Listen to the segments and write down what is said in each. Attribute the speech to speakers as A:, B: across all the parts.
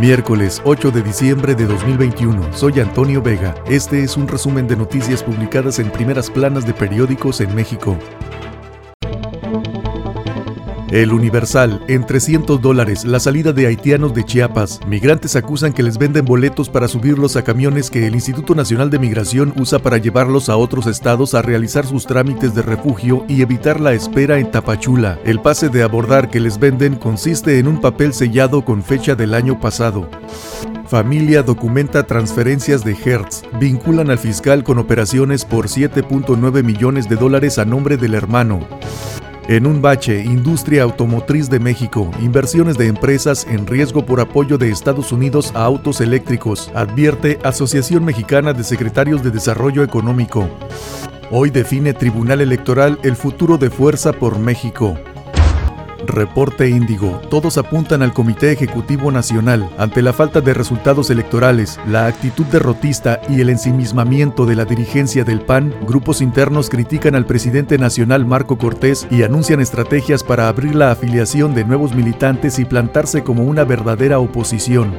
A: Miércoles 8 de diciembre de 2021. Soy Antonio Vega. Este es un resumen de noticias publicadas en primeras planas de periódicos en México. El Universal, en 300 dólares, la salida de haitianos de Chiapas. Migrantes acusan que les venden boletos para subirlos a camiones que el Instituto Nacional de Migración usa para llevarlos a otros estados a realizar sus trámites de refugio y evitar la espera en Tapachula. El pase de abordar que les venden consiste en un papel sellado con fecha del año pasado. Familia documenta transferencias de Hertz. Vinculan al fiscal con operaciones por 7.9 millones de dólares a nombre del hermano. En un bache, Industria Automotriz de México, inversiones de empresas en riesgo por apoyo de Estados Unidos a autos eléctricos, advierte Asociación Mexicana de Secretarios de Desarrollo Económico. Hoy define Tribunal Electoral el futuro de Fuerza por México. Reporte Índigo. Todos apuntan al Comité Ejecutivo Nacional. Ante la falta de resultados electorales, la actitud derrotista y el ensimismamiento de la dirigencia del PAN, grupos internos critican al presidente nacional Marco Cortés y anuncian estrategias para abrir la afiliación de nuevos militantes y plantarse como una verdadera oposición.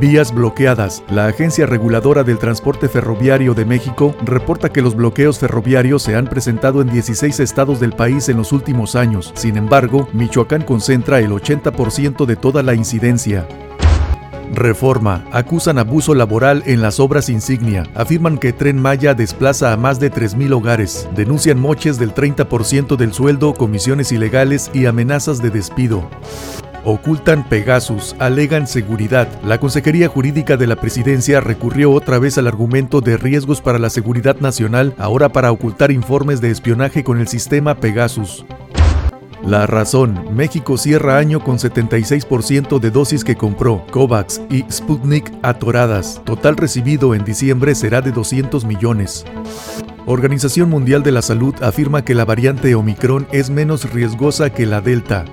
A: Vías bloqueadas. La Agencia Reguladora del Transporte Ferroviario de México reporta que los bloqueos ferroviarios se han presentado en 16 estados del país en los últimos años. Sin embargo, Michoacán concentra el 80% de toda la incidencia. Reforma. Acusan abuso laboral en las obras insignia. Afirman que Tren Maya desplaza a más de 3.000 hogares. Denuncian moches del 30% del sueldo, comisiones ilegales y amenazas de despido. Ocultan Pegasus, alegan seguridad. La Consejería Jurídica de la Presidencia recurrió otra vez al argumento de riesgos para la seguridad nacional, ahora para ocultar informes de espionaje con el sistema Pegasus. La razón, México cierra año con 76% de dosis que compró, COVAX y Sputnik atoradas. Total recibido en diciembre será de 200 millones. Organización Mundial de la Salud afirma que la variante Omicron es menos riesgosa que la Delta.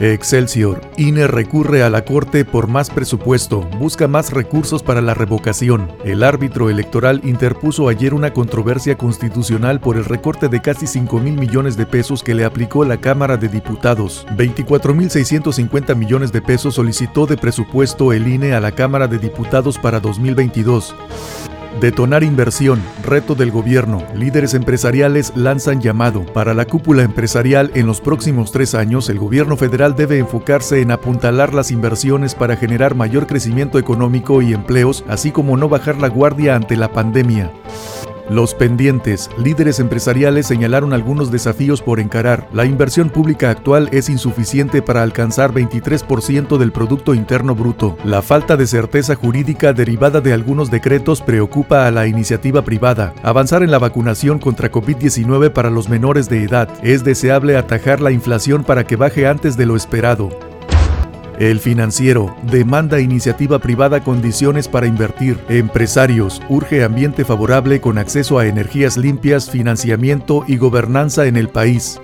A: Excelsior. INE recurre a la Corte por más presupuesto, busca más recursos para la revocación. El árbitro electoral interpuso ayer una controversia constitucional por el recorte de casi 5 mil millones de pesos que le aplicó la Cámara de Diputados. 24.650 millones de pesos solicitó de presupuesto el INE a la Cámara de Diputados para 2022. Detonar inversión, reto del gobierno. Líderes empresariales lanzan llamado. Para la cúpula empresarial en los próximos tres años, el gobierno federal debe enfocarse en apuntalar las inversiones para generar mayor crecimiento económico y empleos, así como no bajar la guardia ante la pandemia. Los pendientes, líderes empresariales señalaron algunos desafíos por encarar. La inversión pública actual es insuficiente para alcanzar 23% del Producto Interno Bruto. La falta de certeza jurídica derivada de algunos decretos preocupa a la iniciativa privada. Avanzar en la vacunación contra COVID-19 para los menores de edad. Es deseable atajar la inflación para que baje antes de lo esperado. El financiero demanda iniciativa privada condiciones para invertir. Empresarios urge ambiente favorable con acceso a energías limpias, financiamiento y gobernanza en el país.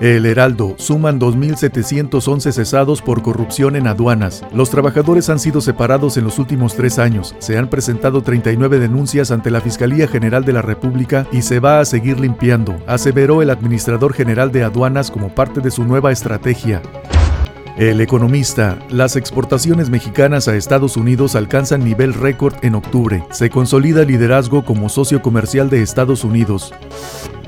A: El Heraldo suman 2.711 cesados por corrupción en aduanas. Los trabajadores han sido separados en los últimos tres años. Se han presentado 39 denuncias ante la Fiscalía General de la República y se va a seguir limpiando, aseveró el administrador general de aduanas como parte de su nueva estrategia. El economista, las exportaciones mexicanas a Estados Unidos alcanzan nivel récord en octubre. Se consolida liderazgo como socio comercial de Estados Unidos.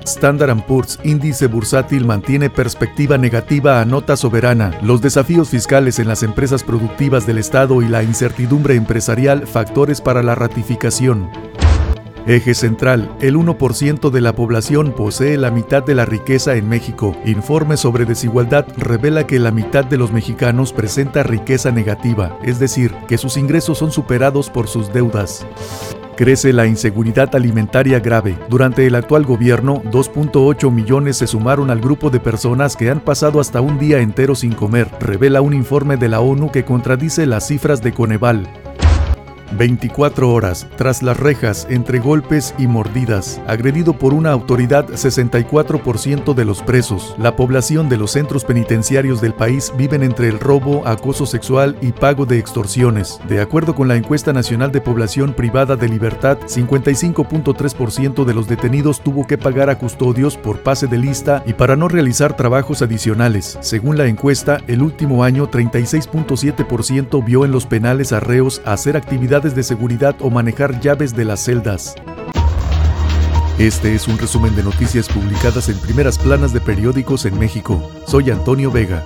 A: Standard Poor's índice bursátil mantiene perspectiva negativa a nota soberana. Los desafíos fiscales en las empresas productivas del Estado y la incertidumbre empresarial factores para la ratificación. Eje central, el 1% de la población posee la mitad de la riqueza en México. Informe sobre desigualdad revela que la mitad de los mexicanos presenta riqueza negativa, es decir, que sus ingresos son superados por sus deudas. Crece la inseguridad alimentaria grave. Durante el actual gobierno, 2.8 millones se sumaron al grupo de personas que han pasado hasta un día entero sin comer, revela un informe de la ONU que contradice las cifras de Coneval. 24 horas, tras las rejas, entre golpes y mordidas, agredido por una autoridad 64% de los presos. La población de los centros penitenciarios del país viven entre el robo, acoso sexual y pago de extorsiones. De acuerdo con la encuesta nacional de población privada de libertad, 55.3% de los detenidos tuvo que pagar a custodios por pase de lista y para no realizar trabajos adicionales. Según la encuesta, el último año 36.7% vio en los penales arreos hacer de seguridad o manejar llaves de las celdas. Este es un resumen de noticias publicadas en primeras planas de periódicos en México. Soy Antonio Vega.